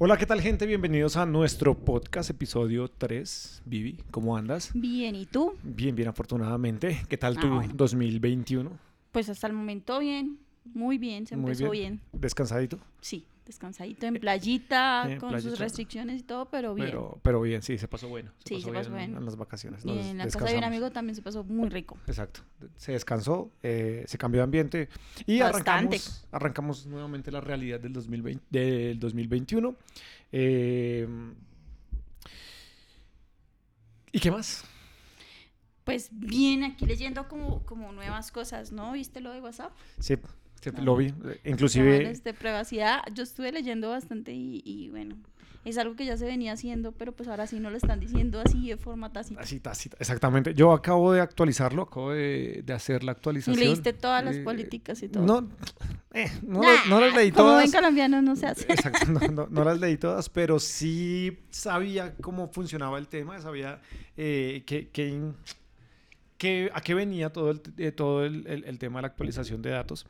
Hola, ¿qué tal gente? Bienvenidos a nuestro podcast, episodio 3. Vivi, ¿cómo andas? Bien, ¿y tú? Bien, bien, afortunadamente. ¿Qué tal Ah, tu bueno. 2021? Pues hasta el momento bien, muy bien, se Muy empezó bien. ¿Descansadito? Sí, descansadito en playita, con playita. sus restricciones y todo, pero bien. Pero, pero bien, sí, se pasó bueno. Sí, se pasó bien bueno. En las vacaciones. y en la casa de un amigo también se pasó muy rico. Exacto. Se descansó, eh, se cambió de ambiente y Bastante. arrancamos, arrancamos nuevamente la realidad del, 2020, del 2021. Eh, ¿Y qué más? Pues bien, aquí leyendo como, como nuevas cosas, ¿no? ¿Viste lo de WhatsApp? Sí, sí, No. lo vi. Inclusive... De privacidad, yo estuve leyendo bastante y, y bueno, es algo que ya se venía haciendo, pero pues ahora sí no lo están diciendo así de forma tácita. Así, tácita, exactamente. Yo acabo de actualizarlo, acabo de, de hacer la Y actualización. leíste todas las Eh, políticas y todo. No, eh, no, Nah, las, no las leí Como todas. ven colombianos no se hace. Exacto, no, no- no las leí todas, pero sí sabía cómo funcionaba el tema, sabía eh, que, que- que- a qué venía todo el, eh, todo el, el- el tema de la actualización de datos.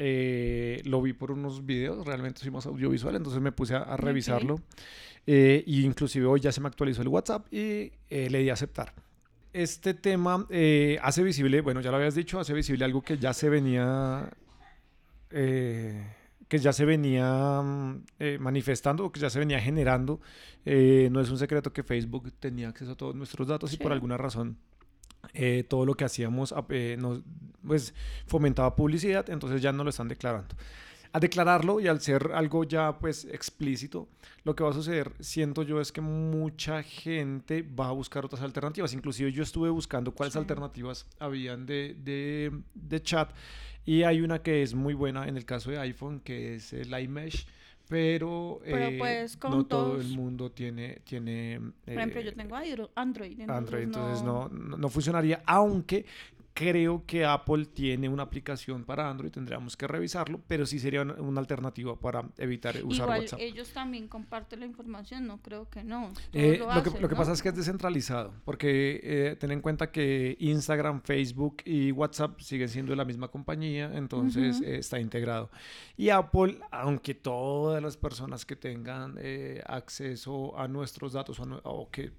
Eh, lo vi por unos videos, realmente soy más audiovisual, entonces me puse a, a revisarlo. Eh, y inclusive hoy ya se me actualizó el WhatsApp y eh, le di a aceptar. Este tema hace visible, bueno, ya lo habías dicho, hace visible algo que ya se venía, que ya se venía mm, manifestando que ya se venía generando. No es un secreto que Facebook tenía acceso a todos nuestros datos y por alguna razón eh, todo lo que hacíamos eh, nos, pues, fomentaba publicidad, entonces ya no lo están declarando. A declararlo y al ser algo ya pues explícito, lo que va a suceder, siento yo, es que mucha gente va a buscar otras alternativas. Inclusive yo estuve buscando cuáles Sí. alternativas habían de, de, de chat y hay una que es muy buena en el caso de iPhone, que es el iMesh, pero, Pero, eh, pues, con no todo el todos- mundo tiene... tiene Por ejemplo, eh, yo tengo Andro- Android. entonces Android, entonces no, no, no funcionaría, aunque creo que Apple tiene una aplicación para Android, tendríamos que revisarlo, pero sí sería una, una alternativa para evitar usar Igual WhatsApp. ellos también comparten la información, no creo que no. Eh, lo lo, que, lo que pasa es que es descentralizado, porque eh, ten en cuenta que Instagram, Facebook y WhatsApp siguen siendo de la misma compañía, entonces eh, está integrado. Y Apple, aunque todas las personas que tengan acceso a nuestros datos o que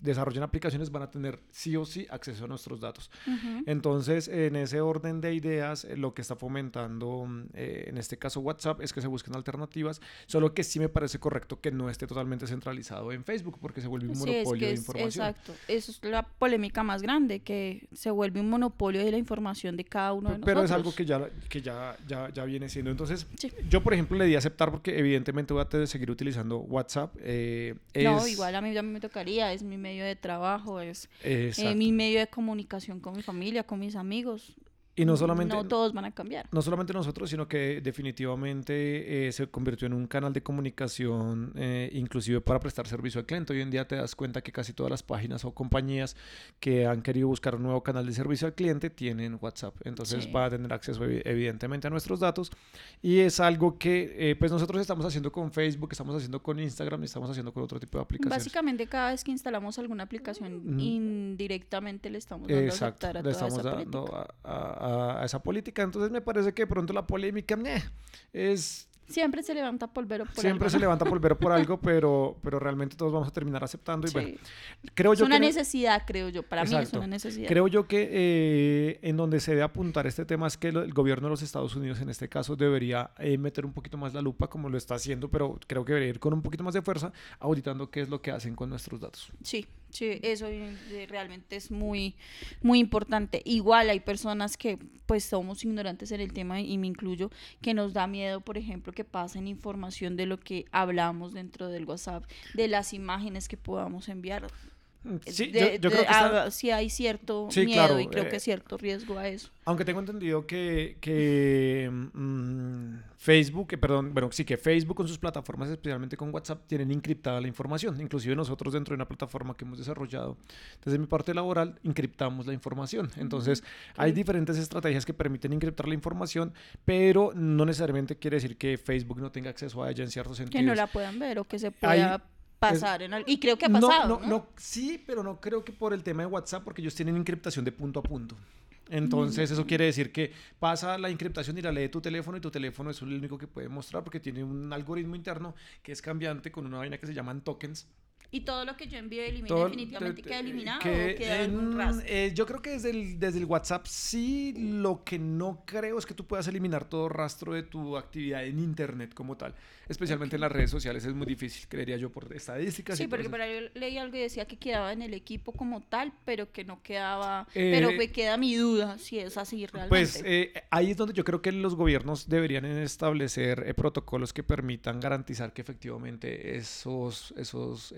desarrollen aplicaciones van a tener sí o sí acceso a nuestros datos. Ujú. Entonces, en ese orden de ideas, eh, lo que está fomentando, mm, eh, en este caso WhatsApp, es que se busquen alternativas, solo que sí me parece correcto que no esté totalmente centralizado en Facebook, porque se vuelve un Sí, es monopolio que de es- información. exacto. Eso es la polémica más grande, que se vuelve un monopolio de la información de cada uno de Pe- Pero es algo nosotros. que ya, que ya, ya, ya viene siendo. Entonces, Sí. yo, por ejemplo, le di a aceptar porque evidentemente voy a seguir utilizando WhatsApp. eh, No, es- igual a mí ya me tocaría, es mi medio de trabajo, es eh, mi medio de comunicación con mi familia, con mis amigos. Y no solamente... No todos van a cambiar. no solamente nosotros, sino que definitivamente eh, se convirtió en un canal de comunicación eh, inclusive para prestar servicio al cliente. Hoy en día te das cuenta que casi todas las páginas o compañías que han querido buscar un nuevo canal de servicio al cliente tienen WhatsApp. Entonces Sí. va a tener acceso evi- evidentemente a nuestros datos y es algo que eh, pues nosotros estamos haciendo con Facebook, estamos haciendo con Instagram y estamos haciendo con otro tipo de aplicaciones. Básicamente cada vez que instalamos alguna aplicación Ujú. indirectamente le estamos dando a Exacto, aceptar a le toda estamos esa dando política. a, a- a esa política. Entonces me parece que de pronto la polémica meh, es Siempre se levanta polvero por Siempre algo, se levanta polvero por algo, pero, pero realmente todos vamos a terminar aceptando. Y Sí. bueno, creo Es yo una que, necesidad, creo yo. Para mí es Exacto. una necesidad. creo yo que eh, en donde se debe apuntar este tema es que el gobierno de los Estados Unidos en este caso debería eh, meter un poquito más la lupa como lo está haciendo, pero creo que debería ir con un poquito más de fuerza auditando qué es lo que hacen con nuestros datos. Sí, sí, eso eh, realmente es muy, muy importante. Igual hay personas que pues somos ignorantes en el tema y me incluyo, que nos da miedo, por ejemplo, que pasen información de lo que hablamos dentro del WhatsApp, de las imágenes que podamos enviar. Sí, De- yo, yo de- creo que está- ah, sí hay cierto Sí, miedo claro, y creo eh, que cierto riesgo a eso. Aunque tengo entendido que, que mm, Facebook, eh, perdón, bueno, sí que Facebook con sus plataformas, especialmente con WhatsApp, tienen encriptada la información. Inclusive nosotros dentro de una plataforma que hemos desarrollado desde mi parte laboral, encriptamos la información. Entonces, hay diferentes estrategias que permiten encriptar la información, pero no necesariamente quiere decir que Facebook no tenga acceso a ella en ciertos sentidos. Que no la puedan ver o que se pueda pasar en algo. Y creo que ha pasado, no, ¿no? no, sí, pero no creo que por el tema de WhatsApp, porque ellos tienen encriptación de punto a punto. Entonces, eso quiere decir que pasa la encriptación y la lee tu teléfono y tu teléfono es el único que puede mostrar porque tiene un algoritmo interno que es cambiante con una vaina que se llaman tokens. Y todo lo que yo envío elimine Todo- definitivamente te- queda eliminado que o queda algún en- rastro. eh, yo creo que desde el, desde el WhatsApp sí, lo que no creo es que tú puedas eliminar todo rastro de tu actividad en Internet como tal. Especialmente en las redes sociales es muy difícil, creería yo, por estadísticas. Sí, por porque por ahí yo leí algo y decía que quedaba en el equipo como tal, pero que no quedaba. Eh, pero me queda mi duda si es así realmente. Pues eh, ahí es donde yo creo que los gobiernos deberían establecer eh, protocolos que permitan garantizar que efectivamente esos, esos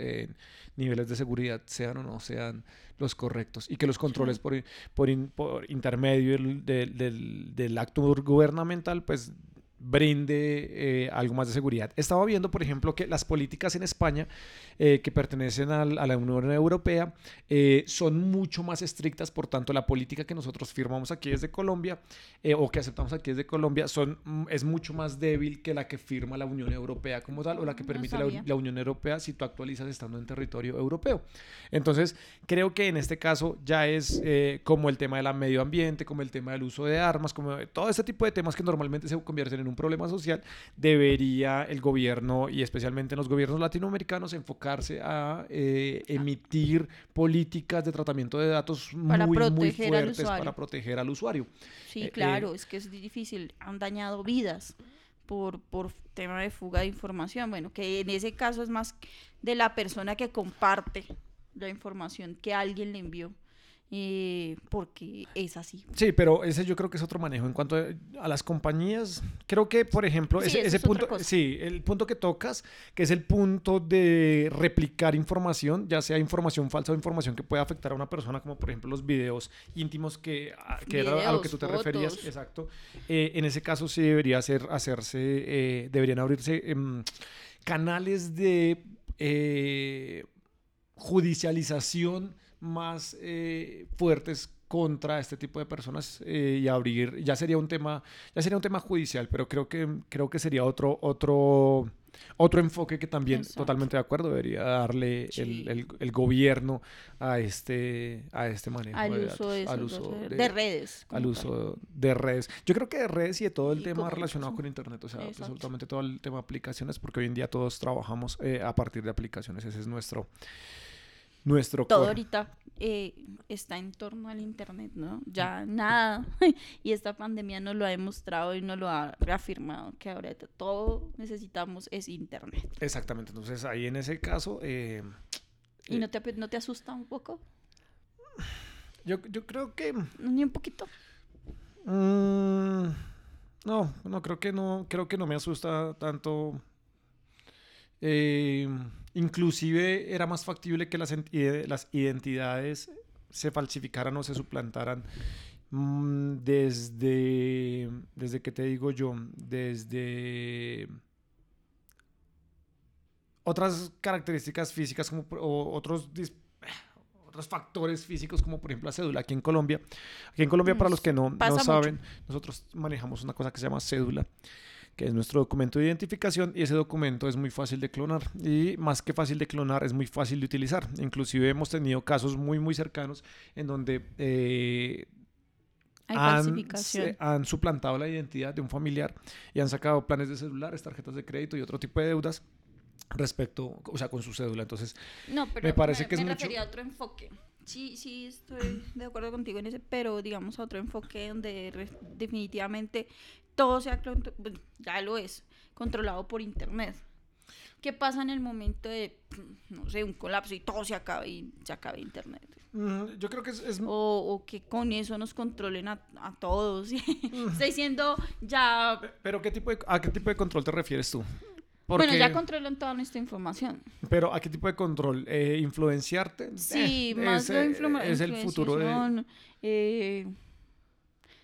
niveles de seguridad sean o no sean los correctos y que los controles por, por, por intermedio del, del- del- del acto gubernamental pues brinde eh, algo más de seguridad. Estaba viendo, por ejemplo, que las políticas en España eh, que pertenecen al- a la Unión Europea eh, son mucho más estrictas, por tanto, la política que nosotros firmamos aquí desde Colombia o que aceptamos aquí desde Colombia son, mm, es mucho más débil que la que firma la Unión Europea como tal o la que No permite la, la Unión Europea si tú actualizas estando en territorio europeo. Entonces, creo que en este caso ya es como el tema del medio ambiente, como el tema del uso de armas, como todo este tipo de temas que normalmente se convierten en un problema social, debería el gobierno y especialmente en los gobiernos latinoamericanos enfocarse a eh, emitir políticas de tratamiento de datos Para muy, muy proteger al fuertes para proteger al usuario. sí, eh, claro, es que es difícil. Han dañado vidas por, por tema de fuga de información. Bueno, que en ese caso es más de la persona que comparte la información que alguien le envió. Eh, porque es así. Sí, pero ese yo creo que es otro manejo. En cuanto a, las compañías, creo que, por ejemplo, Sí, ese, es punto, sí, el punto que tocas, que es el punto de replicar información, ya sea información falsa o información que pueda afectar a una persona, como por ejemplo los videos íntimos, que, que era a lo que tú te referías. Exacto. Eh, en ese caso sí debería hacer, hacerse, eh, deberían abrirse em, canales de eh, judicialización más eh, fuertes contra este tipo de personas eh, y abrir ya sería un tema ya sería un tema judicial pero creo que creo que sería otro otro otro enfoque que también Exacto. totalmente de acuerdo debería darle el, Sí. el- el gobierno a este a este manejo Al de uso datos, de, al uso de- de redes. al tal. uso de redes. Yo creo que de redes y de todo el Y tema relacionado con internet, o sea, Exacto. absolutamente todo el tema de aplicaciones, porque hoy en día todos trabajamos eh, a partir de aplicaciones, ese es nuestro nuestro todo core. ahorita eh, está en torno al internet, ¿no? Ya nada. y esta pandemia nos lo ha demostrado y nos lo ha reafirmado que ahora todo necesitamos es internet. Exactamente, entonces ahí en ese caso eh, ¿Y Eh. no te, no te asusta un poco? yo, yo creo que Ni un poquito. mm, no, no creo que no, creo que no me asusta tanto. Eh, inclusive era más factible que las, enti- las identidades se falsificaran o se suplantaran mm, desde, desde que te digo yo, desde otras características físicas como, o otros, otros factores físicos como por ejemplo la cédula aquí en Colombia. Aquí en Colombia, para los que no, no mucho. saben, nosotros manejamos una cosa que se llama cédula que es nuestro documento de identificación y ese documento es muy fácil de clonar y más que fácil de clonar es muy fácil de utilizar. Inclusive hemos tenido casos muy muy cercanos en donde eh, han, se- han suplantado la identidad de un familiar y han sacado planes de celulares, tarjetas de crédito y otro tipo de deudas respecto, o sea, con su cédula. Entonces, No, pero me parece que es me mucho- refería a otro enfoque. Sí, sí, estoy de acuerdo contigo en ese, pero digamos a otro enfoque donde definitivamente todo sea, ya lo es, controlado por internet. ¿Qué pasa en el momento de, no sé, un colapso y todo se acabe y se acabe internet? mm, yo creo que es, es- O, o que con eso nos controlen a, a todos. Estoy diciendo ya, pero ¿qué tipo de, ¿a qué tipo de control te refieres tú? bueno, ya controlan toda nuestra información. Pero ¿a qué tipo de control? Eh, ¿Influenciarte? Sí, Eh, más es, de eh, influ- es el futuro de... eh,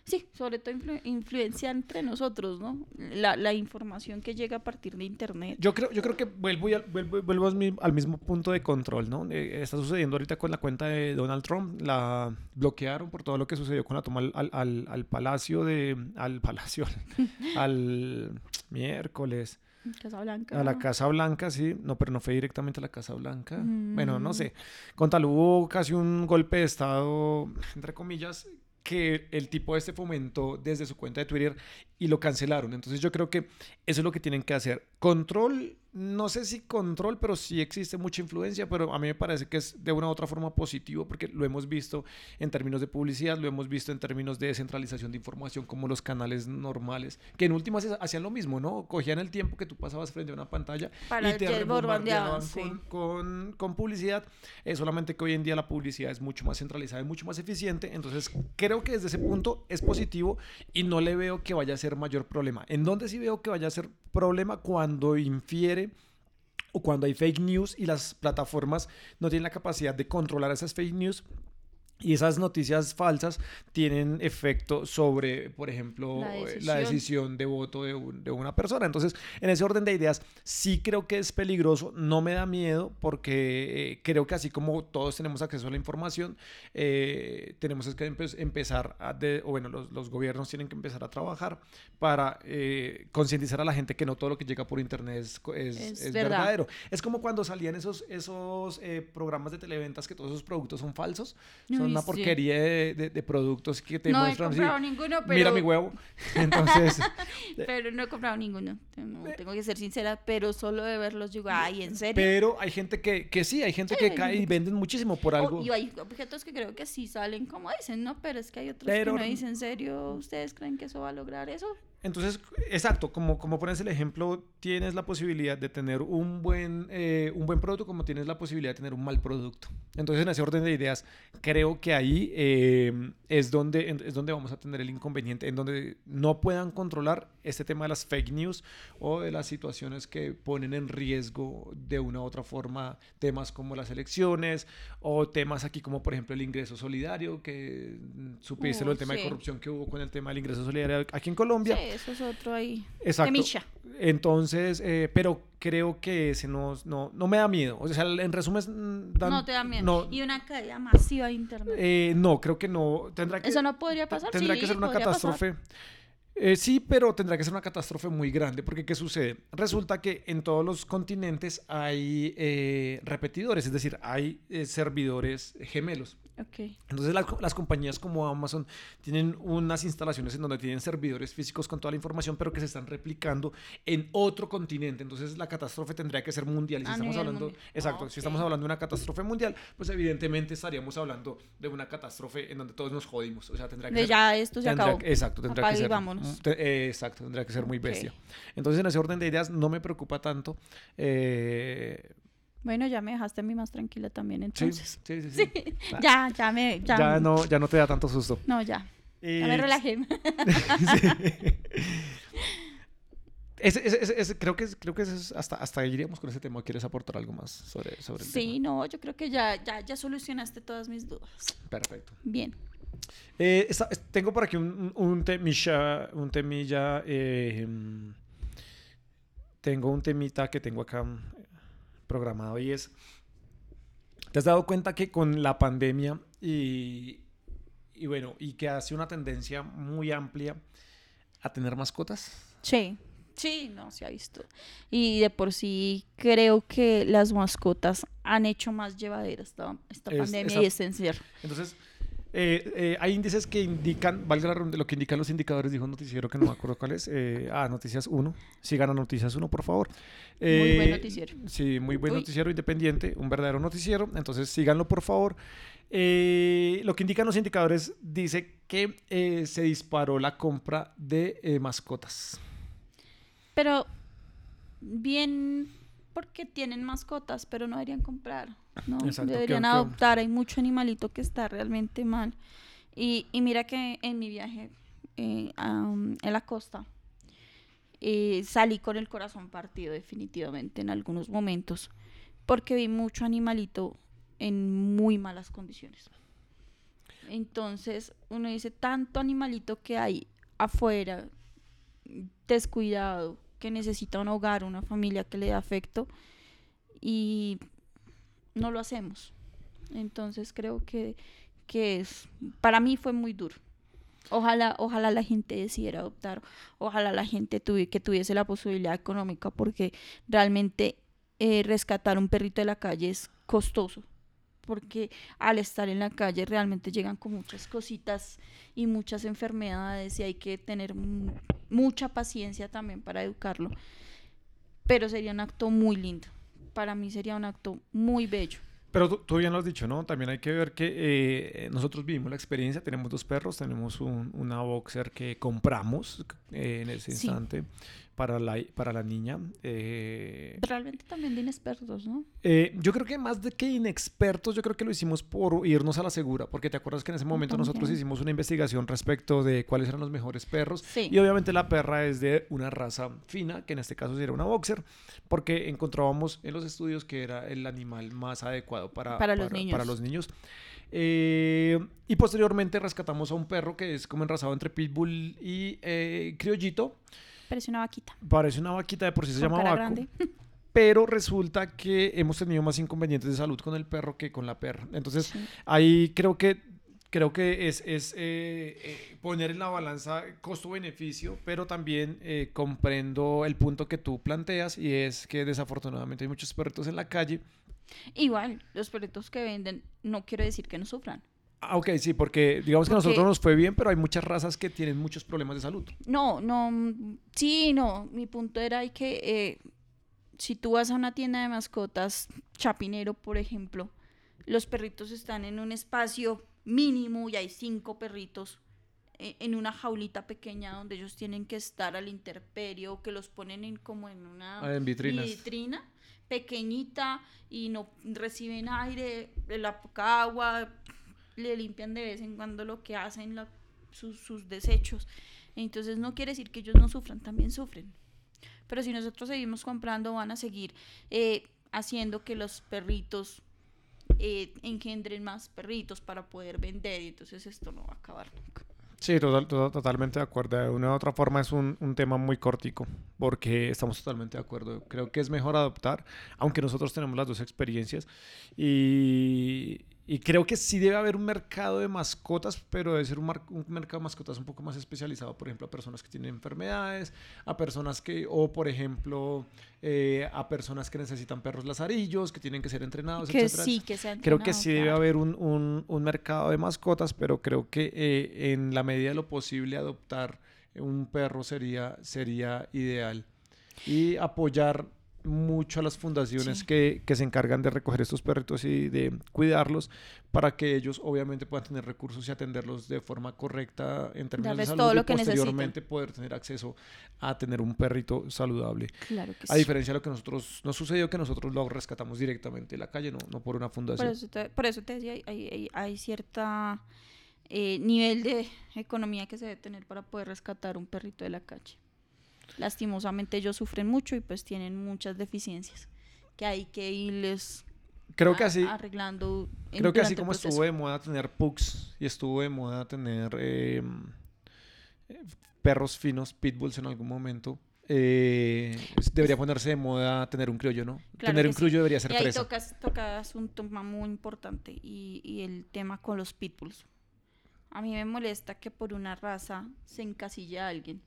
sí, sobre todo influ- influencia entre nosotros, ¿no? La, la información que llega a partir de internet. Yo creo, yo creo que vuelvo, y al, vuelvo, vuelvo al mi- al mismo punto de control, ¿no? Eh, está sucediendo ahorita con la cuenta de Donald Trump, la bloquearon por todo lo que sucedió con la toma al, al, al- al palacio de, al palacio, al miércoles, Casa Blanca. a la Casa Blanca, sí, no, pero no fue directamente a la Casa Blanca, bueno, no Mm. sé, con tal hubo casi un golpe de estado, entre comillas, que el tipo este fomentó desde su cuenta de Twitter y lo cancelaron. Entonces yo creo que eso es lo que tienen que hacer. Control, no sé si control, pero sí existe mucha influencia, pero a mí me parece que es de una u otra forma positivo porque lo hemos visto en términos de publicidad, lo hemos visto en términos de descentralización de información como los canales normales, que en últimas hacían lo mismo, ¿no? Cogían el tiempo que tú pasabas frente a una pantalla Para y te bombardeaban, sí. con, con, con publicidad, eh, solamente que hoy en día la publicidad es mucho más centralizada y mucho más eficiente, entonces creo que desde ese punto es positivo y no le veo que vaya a ser mayor problema. ¿En dónde sí veo que vaya a ser problema? Cuando infiere o cuando hay fake news y las plataformas no tienen la capacidad de controlar esas fake news y esas noticias falsas tienen efecto sobre, por ejemplo, La eh, la decisión. de voto de, un- de una persona. Entonces, en ese orden de ideas, sí creo que es peligroso, no me da miedo, porque eh, creo que así como todos tenemos acceso a la información, eh, tenemos que empe- empezar a, de- o bueno, los, los gobiernos tienen que empezar a trabajar para eh, concientizar a la gente que no todo lo que llega por internet es, es, Es es verdad. verdadero. Es como cuando salían esos, esos programas de televentas que todos esos productos son falsos, son Uy, una sí. porquería de, de- de productos que te no he muestran así, comprado ninguno, pero, mira mi huevo. Entonces, pero no he comprado ninguno. No, tengo que ser sincera, pero solo de verlos digo, ay, ¿en serio? pero hay gente que, que sí, hay gente Sí, que cae y venden muchísimo por algo. y hay objetos que creo que sí salen como dicen, ¿no? Pero es que hay otros Pero- que no dicen, ¿en serio? ¿Ustedes creen que eso va a lograr eso? Entonces, exacto, como, como pones el ejemplo, tienes la posibilidad de tener un buen, eh, un buen producto como tienes la posibilidad de tener un mal producto. Entonces, en ese orden de ideas, creo que ahí eh, es, donde, es donde vamos a tener el inconveniente, en donde no puedan controlar este tema de las fake news o de las situaciones que ponen en riesgo de una u otra forma temas como las elecciones o temas aquí como por ejemplo el ingreso solidario, que mm, supiste lo Oh, del tema de corrupción que hubo con el tema del ingreso solidario aquí en Colombia. Sí, eso es otro ahí. Exacto. Temilla. Entonces, eh, pero creo que ese no, no, no me da miedo. O sea, en resumen, mm, dan- no te da miedo. No, Y una caída masiva de internet. eh, no, creo que no. Tendrá que, eso no podría pasar. tendrá sí, que ser una catástrofe. Eh, sí, pero tendrá que ser una catástrofe muy grande, porque ¿qué sucede? Resulta que en todos los continentes hay repetidores, es decir, hay servidores gemelos. Ok. Entonces la- las compañías como Amazon tienen unas instalaciones en donde tienen servidores físicos con toda la información, pero que se están replicando en otro continente. Entonces la catástrofe tendría que ser mundial. Y si estamos hablando, mundial. exacto, Ok. si estamos hablando de una catástrofe mundial, pues evidentemente estaríamos hablando de una catástrofe en donde todos nos jodimos. O sea, tendría que De ser ya esto se Tendría acabó. exacto, tendría Apague que ser. vámonos. te- eh, exacto, tendría que ser muy bestia. Entonces, en ese orden de ideas, no me preocupa tanto. eh, Bueno, ya me dejaste a mí más tranquila también, sí, entonces. sí, sí, sí. Ya, ya me. Ya, Ya, no, ya no te da tanto susto. No, ya. Ya me Eh, relajé. Creo que, creo que es hasta, hasta ahí iríamos con ese tema. ¿Quieres aportar algo más sobre, sobre el Sí, no, yo creo que ya, ya, ya solucionaste todas mis dudas. tema? Perfecto. Bien. Eh, tengo por aquí un, un, temilla, un temilla, eh, mm, tengo un temita que tengo acá programado y es, ¿te has dado cuenta que con la pandemia y, y bueno, y que hace una tendencia muy amplia a tener mascotas? Sí, sí, no se ha visto. Y de por sí creo que las mascotas han hecho más llevadera esta, esta Es- pandemia esa- y este encierro. Entonces, eh, eh, hay índices que indican, valga la redundancia, lo que indican los indicadores, dijo un noticiero que no me acuerdo cuál es. eh, ah, Noticias 1. Sigan a Noticias 1, por favor. Muy buen Eh, noticiero. Sí, muy buen Uy. noticiero independiente, un verdadero noticiero. Entonces, síganlo, por favor. Lo que indican los indicadores dice que se disparó la compra de mascotas. Pero bien porque tienen mascotas, pero no deberían comprar, ¿no? Exacto, deberían que- que- adoptar. Hay mucho animalito que está realmente mal. Y, y mira que en mi viaje eh, am, en la costa eh, salí con el corazón partido definitivamente en algunos momentos porque vi mucho animalito en muy malas condiciones. Entonces uno dice, tanto animalito que hay afuera, descuidado, que necesita un hogar, una familia que le dé afecto y no lo hacemos. Entonces creo que, que es, para mí fue muy duro. Ojalá, ojalá la gente decidiera adoptar, ojalá la gente tuvi- que tuviese la posibilidad económica, porque realmente eh, rescatar un perrito de la calle es costoso, porque al estar en la calle realmente llegan con muchas cositas y muchas enfermedades y hay que tener mucha paciencia también para educarlo. Pero sería un acto muy lindo. Para mí sería un acto muy bello. Pero tú, bien lo has dicho, ¿no? También hay que ver que eh, nosotros vivimos la experiencia, tenemos dos perros, tenemos un, una boxer que compramos eh, en ese instante para la, para la niña. Eh, Realmente también de inexpertos, ¿no? Eh, yo creo que más de que inexpertos, yo creo que lo hicimos por irnos a la segura, porque te acuerdas que en ese momento nosotros hicimos una investigación respecto de cuáles eran los mejores perros. Y obviamente la perra es de una raza fina, que en este caso sería una boxer, porque encontrábamos en los estudios que era el animal más adecuado para, para, los, niños. Para los niños. Eh, y posteriormente rescatamos a un perro que es como enrasado entre pitbull y criollito. Parece una vaquita. Parece una vaquita, de por sí se llama vaco. Pero resulta que hemos tenido más inconvenientes de salud con el perro que con la perra. Entonces, ahí creo que creo que es, es eh, eh, poner en la balanza costo-beneficio, pero también eh, comprendo el punto que tú planteas y es que desafortunadamente hay muchos perritos en la calle. Igual, los perritos que venden no quiero decir que no sufran. Ah, ok, sí, porque digamos que a nosotros nos fue bien, pero hay muchas razas que tienen muchos problemas de salud. No, no, sí, no. Mi punto era que eh, si tú vas a una tienda de mascotas, Chapinero, por ejemplo, los perritos están en un espacio mínimo y hay cinco perritos eh, en una jaulita pequeña donde ellos tienen que estar al interperio, que los ponen en como en una ah, vitrina pequeñita y no reciben aire, la poca agua, le limpian de vez en cuando lo que hacen, sus, desechos. Entonces no quiere decir que ellos no sufran, también sufren. Pero si nosotros seguimos comprando, van a seguir eh, haciendo que los perritos eh, engendren más perritos para poder vender. Y entonces esto no va a acabar nunca. Sí, total, totalmente de acuerdo. De una u otra forma es un, un, tema muy cortico, porque estamos totalmente de acuerdo. Creo que es mejor adoptar, aunque nosotros tenemos las dos experiencias. Y, y creo que sí debe haber un mercado de mascotas, pero debe ser un, un, mercado de mascotas un poco más especializado, por ejemplo, a personas que tienen enfermedades, a personas que, o por ejemplo, eh, a personas que necesitan perros lazarillos, que tienen que ser entrenados, que Sí, que sean Creo que sí debe haber un, un, un, mercado de mascotas, pero creo que eh, en la medida de lo posible adoptar un perro sería, sería ideal. Y apoyar mucho a las fundaciones que, que, se encargan de recoger estos perritos y de cuidarlos para que ellos obviamente puedan tener recursos y atenderlos de forma correcta en términos de salud todo lo y que posteriormente poder tener acceso a tener un perrito saludable. Claro que a diferencia de lo que nosotros nos sucedió que nosotros lo rescatamos directamente de la calle, no, no por una fundación. Por eso te, por eso te decía, hay, hay, hay cierta eh, nivel de economía que se debe tener para poder rescatar un perrito de la calle lastimosamente ellos sufren mucho y pues tienen muchas deficiencias que hay que irles creo que así arreglando creo que así como estuvo de moda tener pugs y estuvo de moda tener em, perros finos pitbulls en algún momento eh, debería ponerse de moda tener un criollo, ¿no? tener un criollo debería ser y ahí Tocas, tocas, un tema muy importante y, y el tema con los pitbulls. A mí me molesta que por una raza se encasilla a alguien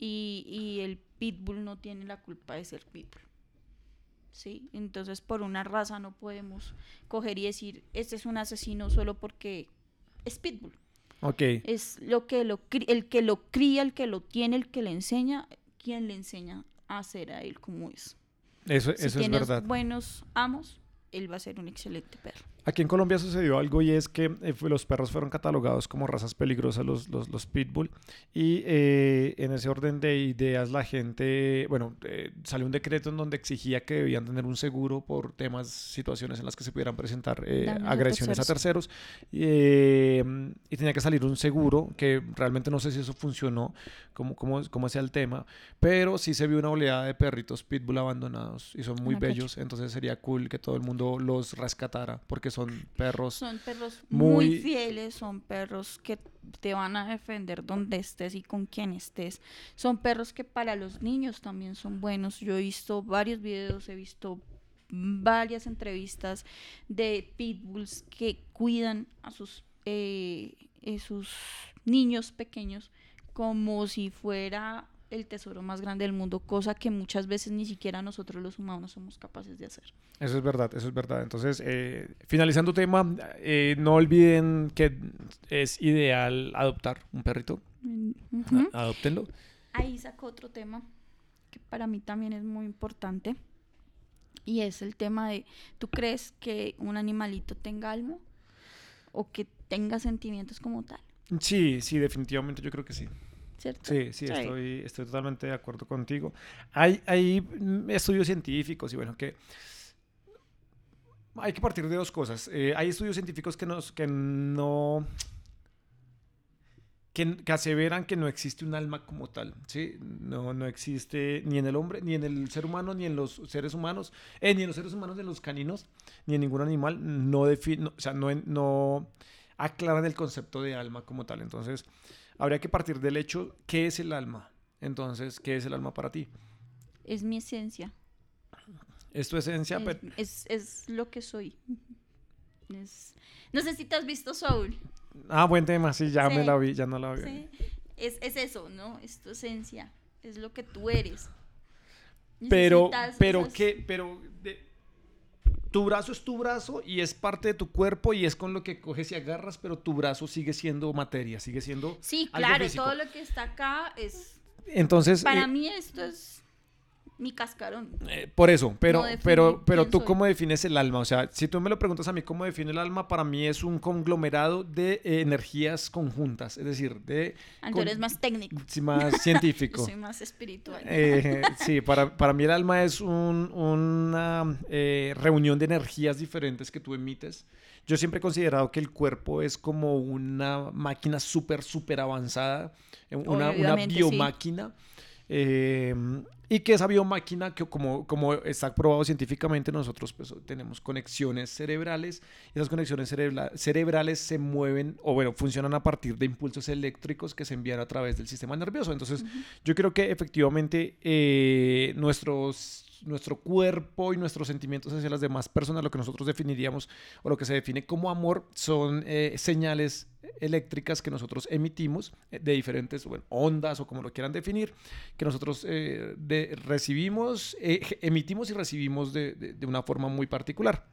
y, y el pitbull no tiene la culpa de ser pitbull. ¿sí? Entonces, por una raza no podemos coger y decir, este es un asesino solo porque es pitbull. Ok. Es lo que lo, el que lo cría, el que lo tiene, el que le enseña, quien le enseña a hacer a él como es. Eso, eso es verdad. buenos amos, él va a ser un excelente perro. Aquí en Colombia sucedió algo y es que eh, los perros fueron catalogados como razas peligrosas, los, los, los pitbull. Y eh, en ese orden de ideas la gente, bueno, eh, salió un decreto en donde exigía que debían tener un seguro por temas, situaciones en las que se pudieran presentar agresiones a terceros. y tenía que salir un seguro, que realmente no sé si eso funcionó, cómo, cómo, cómo sea el tema, pero sí se vio una oleada de perritos pitbull abandonados y son muy bellos, entonces sería cool que todo el mundo los rescatara porque son perros. Son perros muy, fieles, son perros que te van a defender donde estés y con quien estés. Son perros que para los niños también son buenos. Yo he visto varios videos, he visto varias entrevistas de pitbulls que cuidan a sus, eh, sus niños pequeños como si fuera el tesoro más grande del mundo, cosa que muchas veces ni siquiera nosotros los humanos somos capaces de hacer. Eso es verdad, eso es verdad. Entonces, eh, finalizando tema, eh, no olviden que es ideal adoptar un perrito. Mm, ujú. A- Adóptenlo. Ahí sacó otro tema que para mí también es muy importante y es el tema de, ¿tú crees que un animalito tenga alma o que tenga sentimientos como tal? Sí, sí, definitivamente yo creo que sí. ¿Cierto? Sí, sí, Sí. Estoy, estoy totalmente de acuerdo contigo. Hay, hay mm, estudios científicos y bueno, que hay que partir de dos cosas. Eh, hay estudios científicos que, nos, que no... Que, que aseveran que no existe un alma como tal, ¿sí? No, no existe ni en el hombre, ni en el ser humano, ni en los seres humanos, eh, ni en los seres humanos, ni en los caninos, ni en ningún animal, no, no- o sea, no, no aclaran el concepto de alma como tal. Entonces, habría que partir del hecho, ¿qué es el alma? Entonces, ¿qué es el alma para ti? Es mi esencia. Es tu esencia, es, pero... es- es lo que soy. Es- No sé si te has visto Soul. Ah, buen tema, sí, ya me la vi, ya no la vi. ¿sí? Es, es eso, ¿no? Es tu esencia. Es lo que tú eres. Pero, Necesitas pero esas- qué, pero de- tu brazo es tu brazo y es parte de tu cuerpo y es con lo que coges y agarras, pero tu brazo sigue siendo materia, sigue siendo Sí, algo claro, físico. todo lo que está acá es... Entonces, Para eh, mí esto es mi cascarón. eh, por eso, pero, No define pero, pero tú soy. cómo defines el alma, o sea, si tú me lo preguntas a mí cómo define el alma, para mí es un conglomerado de eh, energías conjuntas, es decir, de Ah, Tú eres más técnico. sí, más Yo científico. soy más espiritual. Eh, sí, para, para mí el alma es un- una eh, reunión de energías diferentes que tú emites. Yo siempre he considerado que el cuerpo es como una máquina súper, súper avanzada, eh, una, una Obviamente, sí. biomáquina. eh, y que esa biomáquina, que como, como está probado científicamente, nosotros pues, tenemos conexiones cerebrales. Y esas conexiones cerebra- cerebrales se mueven, o bueno, funcionan a partir de impulsos eléctricos que se envían a través del sistema nervioso. Entonces, yo creo que efectivamente eh, nuestros, nuestro cuerpo y nuestros sentimientos hacia las demás personas, lo que nosotros definiríamos o lo que se define como amor, son eh, señales eléctricas que nosotros emitimos eh, de diferentes ondas o como lo quieran definir, que nosotros eh, recibimos, emitimos y recibimos de- de- de una forma muy particular.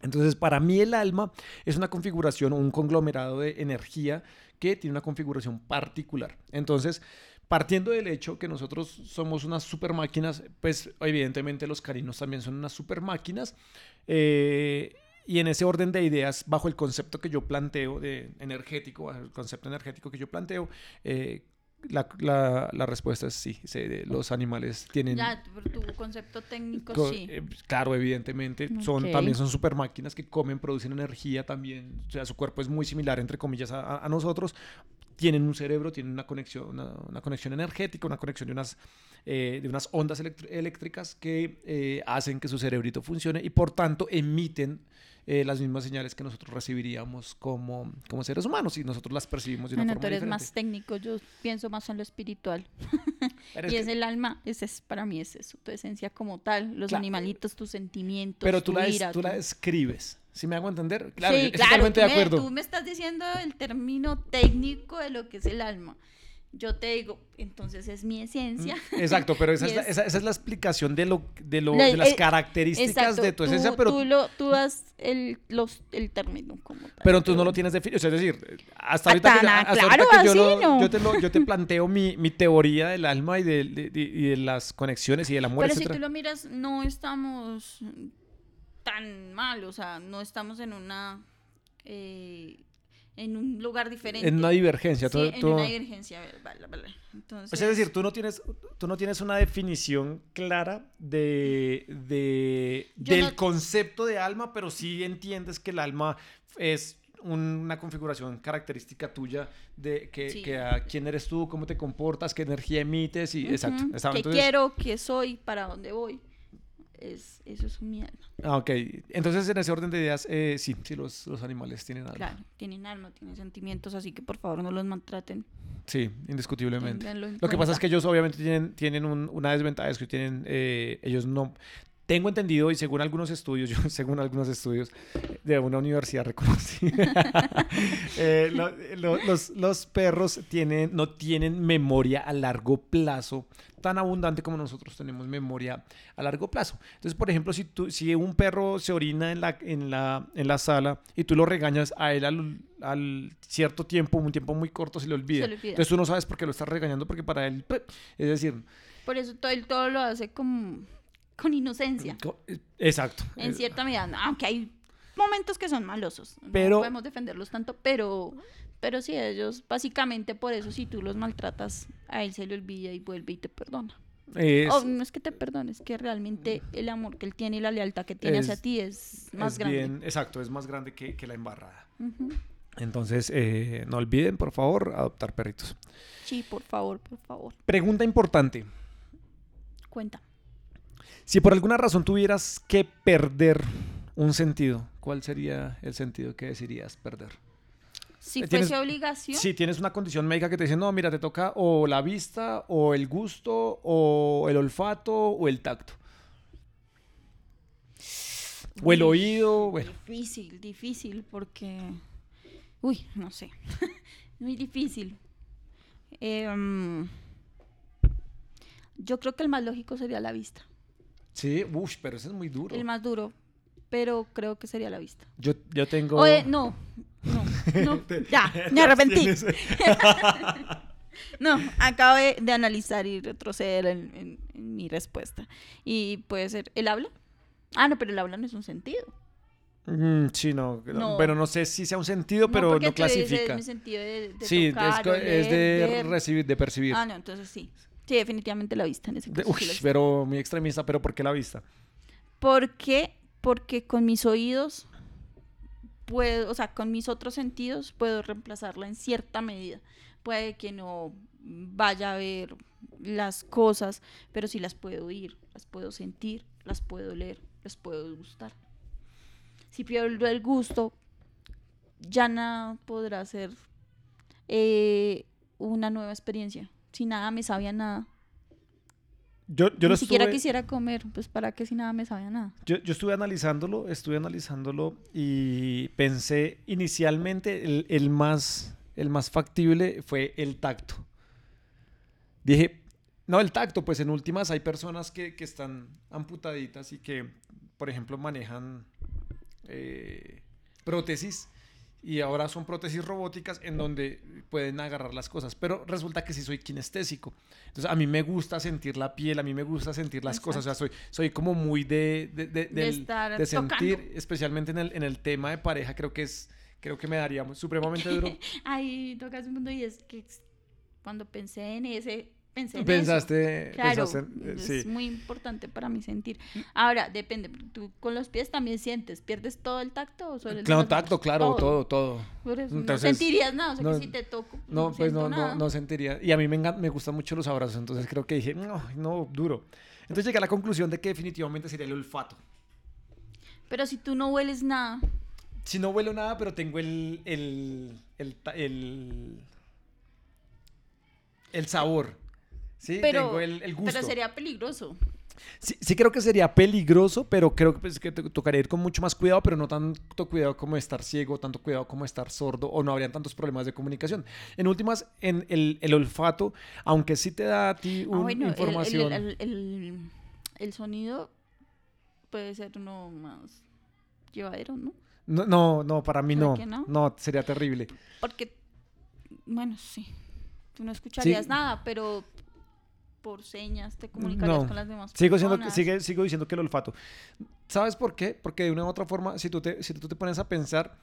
Entonces, para mí el alma es una configuración o un conglomerado de energía que tiene una configuración particular. Entonces, partiendo del hecho que nosotros somos unas super máquinas, pues evidentemente los carinos también son unas super máquinas. eh, y en ese orden de ideas, bajo el concepto que yo planteo de energético, bajo el concepto energético que yo planteo, eh, la, la- la respuesta es sí. se- los animales tienen Ya, tu concepto técnico, Co- sí. eh, claro, evidentemente. Son. También son super máquinas que comen, producen energía también. O sea, su cuerpo es muy similar, entre comillas, a nosotros. Tienen un cerebro, tienen una conexión, una, conexión energética, una conexión de unas, eh, de unas ondas eléctricas que eh, hacen que su cerebrito funcione y por tanto emiten eh, las mismas señales que nosotros recibiríamos como, como seres humanos y nosotros las percibimos de una Bueno, forma tú eres diferente. más técnico, yo pienso más en lo espiritual. Y es que- el alma, ese es para mí es eso, tu esencia como tal, los animalitos, tus sentimientos, pero tú tu la, ira, tú la describes. ¿Sí me hago entender? Claro, sí, claro, totalmente tú de acuerdo. tú me estás diciendo el término técnico de lo que es el alma. Yo te digo, entonces es mi esencia. Exacto, pero esa, es la, es- esa, esa es la explicación de, lo, de, lo, La- de las eh, características Exacto, de tu tú- esencia, pero, tú, lo, tú das el, los, el término como tal. pero tú no lo tienes definido. O sea, es decir, hasta Ah, ahorita, que, yo- tan, hasta claro, ahorita que yo, así lo- no. yo, te lo- yo te planteo mi, mi teoría del alma y de, de- y de las conexiones y del amor, Pero si tú lo miras, no estamos tan mal, o sea, no estamos en una eh, en un lugar diferente. En una divergencia. Sí, tú- en tú- una divergencia, vale, vale. Entonces, O sea, es decir, tú no tienes, tú no tienes una definición clara de, de- del no- concepto de alma, pero sí entiendes que el alma es una configuración característica tuya de que, Sí. que a quién eres tú, cómo te comportas, qué energía emites y exacto. ¿Qué Entonces- quiero? ¿Qué soy? ¿Para dónde voy? Es, eso es mi alma. Ah, ok. Entonces, en ese orden de ideas, eh, sí, sí, los, los animales tienen alma. Claro, tienen alma, tienen sentimientos, así que por favor no los maltraten. Sí, indiscutiblemente. Lo que pasa es que ellos obviamente tienen, tienen un- una desventaja, es que tienen, eh, ellos no, Tengo entendido y según algunos estudios, yo según algunos estudios de una universidad reconocida, eh, lo- lo- los, los perros tienen, no tienen memoria a largo plazo tan abundante como nosotros tenemos memoria a largo plazo. Entonces, por ejemplo, si, tú, si un perro se orina en la, en, la, en la sala y tú lo regañas a él al, al cierto tiempo, un tiempo muy corto, se le olvida. Se le olvida. Entonces tú no sabes por qué lo estás regañando porque para él, ¡pep! es decir, Por eso todo, él todo lo hace como con inocencia. exacto. En Eh, cierta medida, aunque hay momentos que son malosos. Pero- no podemos defenderlos tanto, pero, pero sí, ellos, básicamente por eso, si tú los maltratas, a él se le olvida y vuelve y te perdona. es- O no es que te perdone, es que realmente el amor que él tiene y la lealtad que tiene hacia ti es más es grande. bien- exacto, es más grande que, que la embarrada. Entonces, eh, no olviden, por favor, adoptar perritos. Sí, por favor, por favor. Pregunta importante. Cuenta. Si por alguna razón tuvieras que perder un sentido, ¿cuál sería el sentido que decidirías perder? Si Eh, tienes- fuese obligación, Si tienes una condición médica que te dice, no, mira, te toca o la vista, o el gusto, o el olfato, o el tacto. O el oído, bueno. Difícil, difícil, porque. Uy, no sé. Muy difícil. Em, yo creo que el más lógico sería la vista. Sí, uff, pero eso es muy duro. El más duro, pero creo que sería la vista. Yo, yo tengo... Oye, no, no, no. Ya, me arrepentí. No, acabo de, de analizar y retroceder en, en- en mi respuesta. Y puede ser, ¿el habla? Ah, no, pero el habla no es un sentido. Mm, sí, no, No. Bueno, no sé si sea un sentido, pero no clasifica. mi sentido de, de Sí, tocar, es, es de ver. recibir, de percibir. Ah, no, entonces sí. Sí, definitivamente la vista en ese caso. uy, sí pero muy extremista, pero ¿por qué la vista? ¿Por qué? Porque con mis oídos puedo, o sea, con mis otros sentidos puedo reemplazarla en cierta medida. Puede que no vaya a ver las cosas, pero sí las puedo oír, las puedo sentir, las puedo leer, las puedo gustar. Si pierdo el gusto, ya nada podrá ser eh, una nueva experiencia. Si nada me sabía nada. Yo, Ni siquiera estuve, quisiera comer, pues para qué si nada me sabía nada. yo, yo estuve analizándolo, estuve analizándolo y pensé inicialmente el, el más, el más factible fue el tacto. Dije, no, el tacto, pues en últimas hay personas que, que están amputaditas y que, por ejemplo, manejan eh, prótesis y ahora son prótesis robóticas en donde pueden agarrar las cosas, pero resulta que sí soy kinestésico. Entonces a mí me gusta sentir la piel, a mí me gusta sentir las cosas, o sea, soy, soy como muy de, de, de- De estar sentir, tocando. especialmente en el, en el tema de pareja, creo que es, creo que me daría supremamente duro. Ay, tocas un mundo y es que cuando pensé en ese, pensé en Pensaste, eso. Claro, pensaste eh, es sí. muy importante para mí sentir. Ahora, depende, tú con los pies también sientes, ¿pierdes todo el tacto o solo el Claro, tacto, claro, todo, todo. Entonces, no sentirías nada, o sea no- que si te toco, No, pues no, no, nada. no sentiría. Y a mí me, me gustan mucho los abrazos, entonces creo que dije, no, no, duro. Entonces llegué a la conclusión de que definitivamente sería el olfato. Pero si tú no hueles nada, Si no huelo nada, pero tengo el, el, el, el sabor. Sí, pero, tengo el, el gusto. pero sería peligroso. Sí, sí creo que sería peligroso, pero creo que, pues, que to- tocaría ir con mucho más cuidado, pero no tanto cuidado como estar ciego, tanto cuidado como estar sordo, o no habrían tantos problemas de comunicación. En últimas, en el, el olfato, aunque sí te da a ti Ah, una bueno, el- el- información... El, el- sonido puede ser uno más llevadero, ¿no? No, no, no, para mí ¿Será no. no? No, sería terrible. Porque, bueno, sí, tú no escucharías Sí. nada, pero por señas te comunicarías No. con las demás Sigo, siendo, personas. sigue, sigo diciendo que el olfato. ¿Sabes por qué? Porque de una u otra forma, si tú te, si tú te pones a pensar,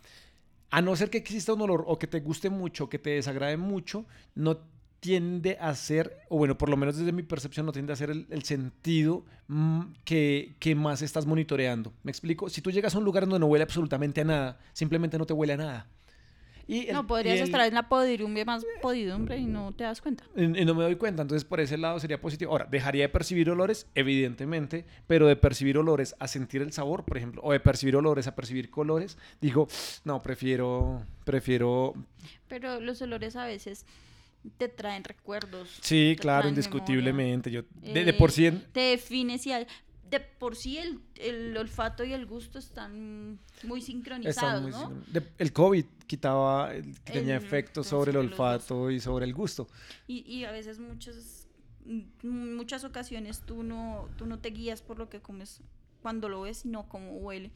a no ser que exista un olor o que te guste mucho, que te desagrade mucho, no tiende a ser, o bueno, por lo menos desde mi percepción, no tiende a ser el, el sentido mm, que, que más estás monitoreando. ¿Me explico? Si tú llegas a un lugar donde no huele absolutamente a nada, simplemente no te huele a nada. Y el- No, y podrías el- estar en la podidumbre más podidumbre y no te das cuenta. y y no me doy cuenta, entonces por ese lado sería positivo. Ahora, dejaría de percibir olores, evidentemente, pero de percibir olores a sentir el sabor, por ejemplo, o de percibir olores a percibir colores, digo, no, prefiero, prefiero, Pero los olores a veces te traen recuerdos. sí, te claro, indiscutiblemente, yo, de, de Eh, por sí, en- Te defines y al- de por sí el, el olfato y el gusto están muy Están sincronizados, muy- ¿no? de- el COVID quitaba, el- tenía efectos sobre el olfato y sobre el gusto. Y, y a veces muchas, muchas ocasiones tú no, tú no te guías por lo que comes cuando lo ves, sino cómo huele.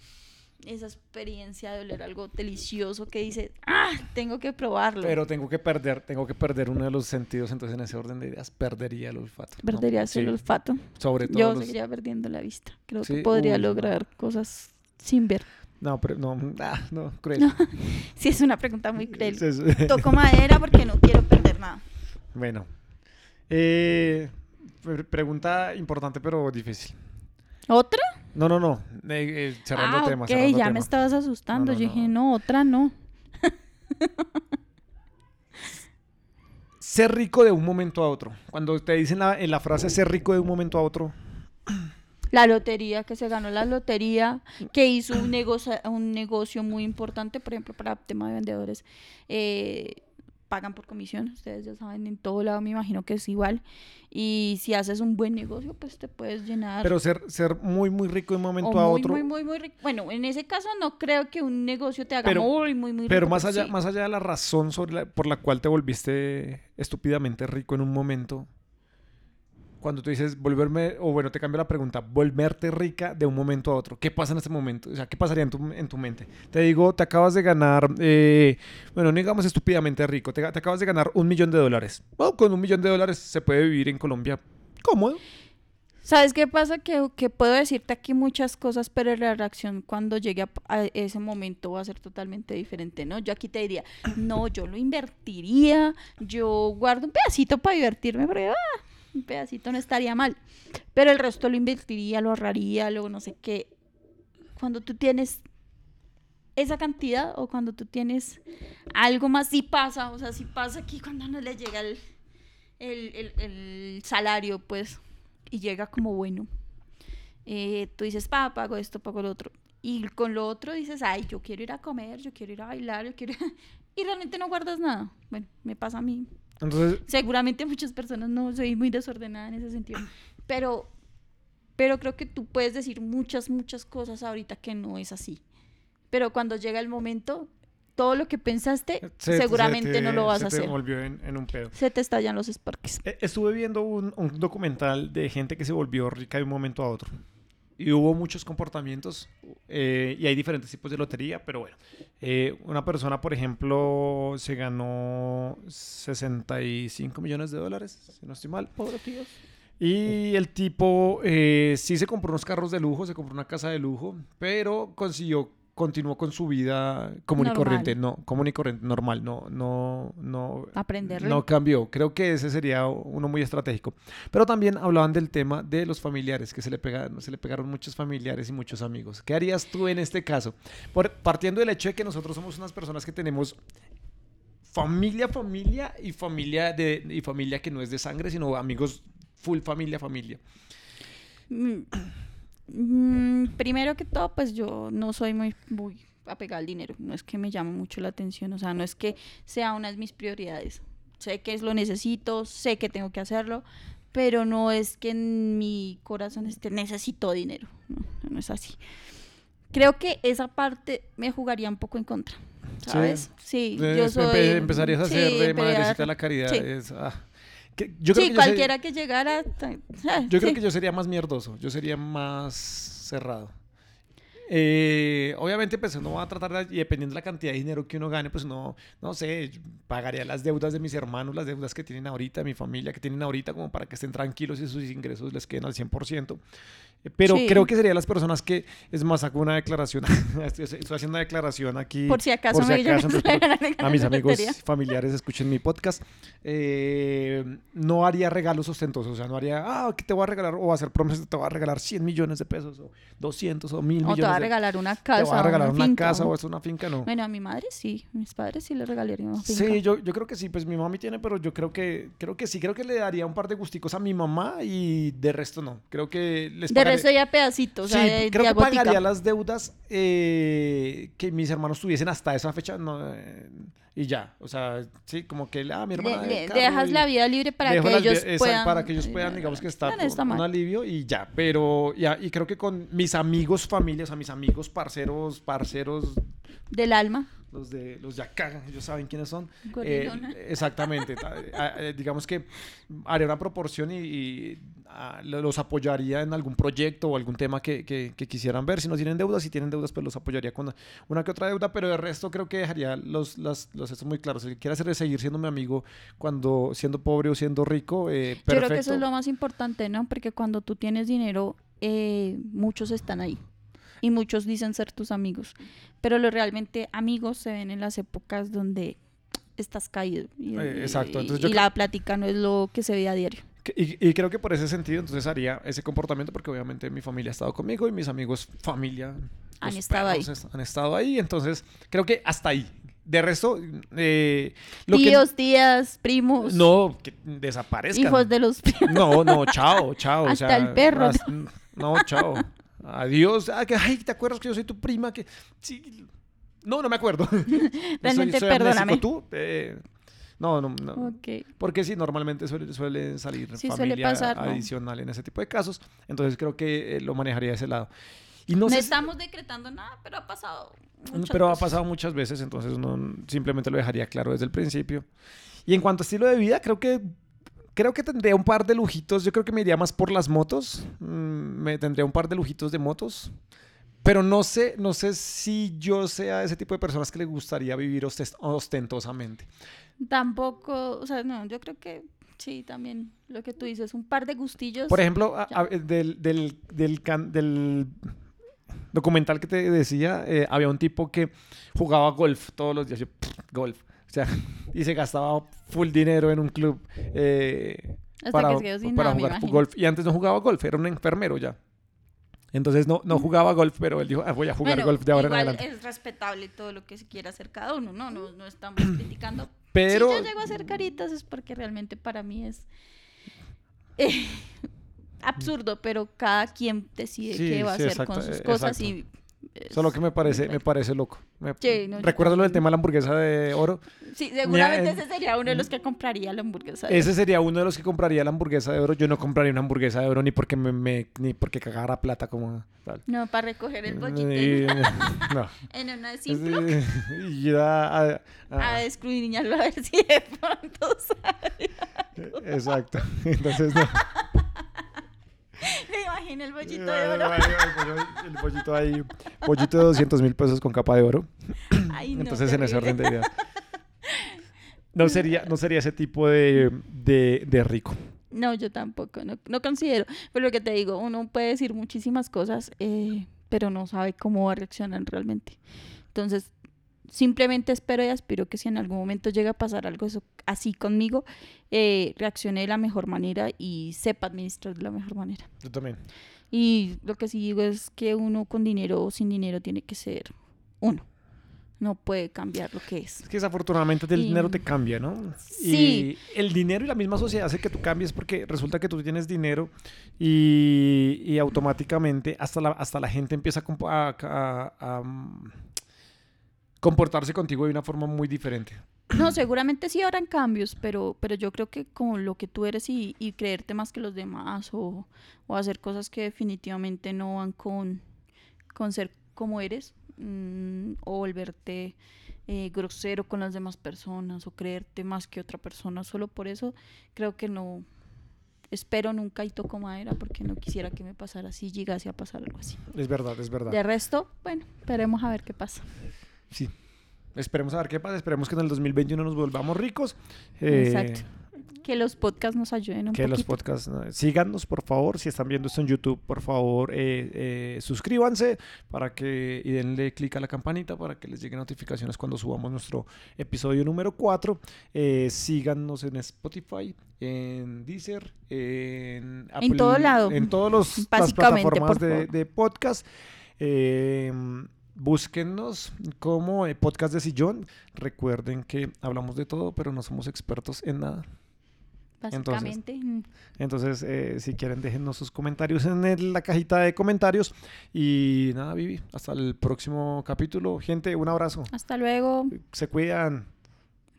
Esa experiencia de oler algo delicioso que dice, ah, tengo que probarlo. Pero tengo que perder, tengo que perder uno de los sentidos, entonces en ese orden de ideas perdería el olfato. ¿no? Perderías el Sí, olfato. Sobre todo Yo los- seguiría perdiendo la vista. Creo Sí, que podría uy, no. lograr cosas sin ver. No, pero no, ah, no, cruel. Sí, es una pregunta muy cruel. Es- Toco madera porque no quiero perder nada. Bueno. Eh, pre- pregunta importante pero difícil. ¿Otra? No, no, no. eh, eh, cerrando ah, tema, ok, cerrando ya tema. me estabas asustando. No, no, Yo dije, no. no, otra no. Ser rico de un momento a otro. Cuando te dicen la, en la frase ser rico de un momento a otro, La lotería, que se ganó la lotería, que hizo un negocio, un negocio muy importante, por ejemplo, para el tema de vendedores. eh, pagan por comisión, ustedes ya saben, en todo lado me imagino que es igual. Y si haces un buen negocio, pues te puedes llenar. pero ser, ser muy, muy rico de un momento o a muy, otro. muy, muy, muy rico. Bueno, en ese caso no creo que un negocio te haga Pero- muy, muy, muy rico. Pero más pero allá, sí. más allá de la razón sobre la- por la cual te volviste estúpidamente rico en un momento, cuando tú dices volverme, o bueno, te cambio la pregunta, volverte rica de un momento a otro, ¿qué pasa en ese momento? O sea, ¿qué pasaría en tu, en tu mente? Te digo, te acabas de ganar, eh, bueno, no digamos estúpidamente rico, te, acabas de ganar un millón de dólares. Bueno, con un millón de dólares se puede vivir en Colombia cómodo. ¿Sabes qué pasa? Que, que puedo decirte aquí muchas cosas, pero la reacción cuando llegue a, ese momento va a ser totalmente diferente, ¿no? Yo aquí te diría, no, yo lo invertiría, yo guardo un pedacito para divertirme, porque ah, un pedacito no estaría mal, pero el resto lo invertiría, lo ahorraría, luego no sé qué. Cuando tú tienes esa cantidad o cuando tú tienes algo más, sí pasa, o sea, sí pasa aquí cuando no le llega el, el, el- salario, pues y llega como bueno. Eh, tú dices, pa, pago esto, pago lo otro. Y con lo otro dices, ay, yo quiero ir a comer, yo quiero ir a bailar, yo quiero... y realmente no guardas nada. Bueno, me pasa a mí. Entonces, Seguramente muchas personas no, soy muy desordenada en ese sentido. Pero, pero creo que tú puedes decir muchas, muchas cosas ahorita que no es así. Pero cuando llega el momento, todo lo que pensaste, se- seguramente se te- no lo vas a se te hacer. volvió en, en un pedo. Se te estallan los sparks. Eh, Estuve viendo un, un documental de gente que se volvió rica de un momento a otro. Y hubo muchos comportamientos eh, y hay diferentes tipos de lotería, pero bueno. Eh, una persona, por ejemplo, se ganó 65 millones de dólares, si no estoy mal. Pobre Dios. Y el tipo eh, sí se compró unos carros de lujo, se compró una casa de lujo, pero consiguió, continuó con su vida común y Normal. corriente. No, común y corriente, normal, no, no, no. No cambió. Creo que ese sería uno muy estratégico. Pero también hablaban del tema de los familiares, que se le, pegaron, se le pegaron muchos familiares y muchos amigos. ¿Qué harías tú en este caso? Por- partiendo del hecho de que nosotros somos unas personas que tenemos familia, familia y familia de y familia que no es de sangre, sino amigos full familia, familia. Mm, mm, primero que todo, pues yo no soy muy, muy apegada al dinero. No es que me llame mucho la atención, o sea, no es que sea una de mis prioridades. Sé que es lo necesito, sé que tengo que hacerlo, pero no es que en mi corazón esté necesito dinero. No, no es así. Creo que esa parte me jugaría un poco en contra. ¿Sabes? Sí, Eh, yo soy. empezarías a sí, hacer de madrecita la caridad. sí. es, ah. Que- yo creo sí, que yo, cualquiera que llegara. ah, yo creo que yo sería más mierdoso, yo sería más cerrado. Eh, obviamente, pues uno va a tratar de, y dependiendo de la cantidad de dinero que uno gane, pues no, no sé, pagaría las deudas de mis hermanos, las deudas que tienen ahorita, mi familia que tienen ahorita, como para que estén tranquilos y sus ingresos les queden al 100%. Pero Sí. creo que serían las personas que, es más, hago una declaración, estoy, estoy haciendo una declaración aquí. Por si acaso por si me acaso, entonces, a mis amigos familiares escuchen mi podcast, eh, no haría regalos ostentosos, o sea, no haría, ah, que te voy a regalar, o hacer promesas, te voy a regalar 100 millones de pesos, o 200, o 1000 O te millones va a regalar una Te casa. voy a regalar una, casa o es una finca, no. Bueno, a mi madre sí, mis padres sí le regalaría una finca. Sí, yo, yo creo que sí, pues mi mami tiene, pero yo creo que, creo que sí, creo que le daría un par de gusticos a mi mamá y de resto no. Creo que les de eso ya pedacitos, o sea, de- creo que pagaría las deudas eh, que mis hermanos tuviesen hasta esa fecha no, eh, y ya. O sea, sí, como que ah, mi hermana. le- dejas la vida libre para que ellos esa- puedan... para que ellos puedan, digamos que estar con un alivio y ya. Pero ya, y creo que con mis amigos, familias, a mis amigos, parceros, parceros, Del alma. los de los de acá, ellos saben quiénes son. Eh, exactamente. ta- a- eh, digamos que haría una proporción y, y, lo- los apoyaría en algún proyecto o algún tema que, que- que quisieran ver. Si no tienen deudas, si tienen deudas, pues los apoyaría con una que otra deuda, pero de resto creo que dejaría los, las, los estos muy claros. Que quiera hacer es seguir siendo mi amigo cuando siendo pobre o siendo rico, eh, Yo perfecto. creo que eso es lo más importante, ¿no? Porque cuando tú tienes dinero, eh, muchos están ahí. Y muchos dicen ser tus amigos. Pero los realmente amigos se ven en las épocas donde estás caído. Y, Eh, exacto. y- Entonces yo y la plática no es lo que se ve a diario. Que- Y, y creo que por ese sentido entonces haría ese comportamiento porque obviamente mi familia ha estado conmigo y mis amigos familia Han estado ahí. han estado ahí. Entonces creo que hasta ahí. De resto eh, lo que Tíos, tías, primos, no que desaparezcan. Hijos de los primos. no no chao chao o Hasta sea, el perro. as- no chao. Adiós. Ah, que, ay te acuerdas que yo soy tu prima que sí. No no me acuerdo. Realmente, soy, soy perdóname. tú Eh, no no no porque sí, normalmente suele, suele salir Sí, suele familia pasar, ¿no? adicional en ese tipo de casos. Entonces creo que eh, lo manejaría de ese lado. Y no, No, sé si- estamos decretando nada, pero ha pasado. muchas pero ha pasado muchas veces, entonces no, simplemente lo dejaría claro desde el principio. Y en cuanto a estilo de vida, creo que creo que tendría un par de lujitos. Yo creo que me iría más por las motos. Mm, me tendría un par de lujitos de motos. Pero no sé, no sé si yo sea ese tipo de personas que le gustaría vivir ostentosamente. Tampoco, o sea, no, yo creo que sí, también lo que tú dices, un par de gustillos. Por ejemplo, a- a- del, del, del, can- del documental que te decía, eh, había un tipo que jugaba golf todos los días. yo, pff, golf. O sea, y se gastaba full dinero en un club eh, Hasta para, que se quedó sin para nada, jugar golf. Y antes no jugaba golf, era un enfermero ya. Entonces no, no jugaba golf, pero él dijo, "Ah, voy a jugar Bueno, golf de ahora en igual adelante. es respetable todo lo que se quiera hacer cada uno, no, no, no estamos criticando. Pero si yo llego a hacer caritas es porque realmente para mí es eh, absurdo, pero cada quien decide Sí, qué va a hacer exacto, con sus eh, cosas exacto. y solo que me parece, me parece loco. Me- Sí, no, yo ¿Recuerdas lo del tema de la hamburguesa de oro? Sí, seguramente en- ese sería uno de los que compraría la hamburguesa. Ese sería uno de los que compraría la hamburguesa de oro. Yo no compraría una hamburguesa de oro ni porque me, me- ni porque cagara plata como tal. No, para recoger el bollito Y- no. en una Ziploc y a- a- a- a escudriñarlo a ver si de pronto sale. exacto. Entonces no. El bollito de oro. El pollito ahí, pollito de 200 mil pesos con capa de oro. Ay, no, Entonces en ese orden de ideas. No sería, no sería ese tipo de, de, de rico. No, yo tampoco, no, no considero. Pero lo que te digo, uno puede decir muchísimas cosas, eh, pero no sabe cómo va a reaccionar realmente. Entonces, simplemente espero y aspiro que si en algún momento llega a pasar algo así conmigo, eh, reaccione de la mejor manera y sepa administrar de la mejor manera. Yo también. Y lo que sí digo es que uno con dinero o sin dinero tiene que ser uno. No puede cambiar lo que es. Es que desafortunadamente el Y- dinero te cambia, ¿no? Sí. Y el dinero y la misma sociedad hace que tú cambies porque resulta que tú tienes dinero y, y automáticamente hasta la, hasta la gente empieza a, comp- a- a- a, mm, comportarse contigo de una forma muy diferente. No, seguramente sí habrán cambios, pero, pero yo creo que con lo que tú eres y, y creerte más que los demás o, o hacer cosas que definitivamente no van con, con ser como eres mm, o volverte eh, grosero con las demás personas o creerte más que otra persona, solo por eso creo que no, espero nunca y toco madera porque no quisiera que me pasara así, llegase a pasar algo así. Es verdad, es verdad. De resto, bueno, esperemos a ver qué pasa. Sí. Esperemos a ver qué pasa. Esperemos que en el 2021 nos volvamos ricos. Eh, Exacto. Que los podcasts nos ayuden un que los poquito. podcasts ¿no? síganos por favor si están viendo esto en YouTube por favor eh, eh, suscríbanse para que y denle clic a la campanita para que les lleguen notificaciones cuando subamos nuestro episodio número 4 Eh, síganos en Spotify en Deezer en Apple, todo lado. en todas los- las plataformas de, de podcast Eh, búsquennos como eh, podcast de sillón recuerden que hablamos de todo pero no somos expertos en nada Básicamente. Entonces, eh, si quieren, déjennos sus comentarios en el- la cajita de comentarios. Y nada, Vivi, hasta el próximo capítulo. Gente, un abrazo. Hasta luego. Se cuidan.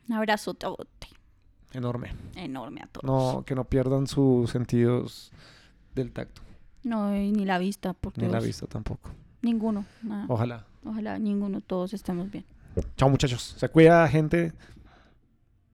Un abrazo Enorme. enorme a todos. No, que no pierdan sus sentidos del tacto. No, y ni la vista, porque Ni la vista tampoco. ninguno. nada. Ojalá. Ojalá ninguno, todos estemos bien. Chao, muchachos. Se cuida, gente.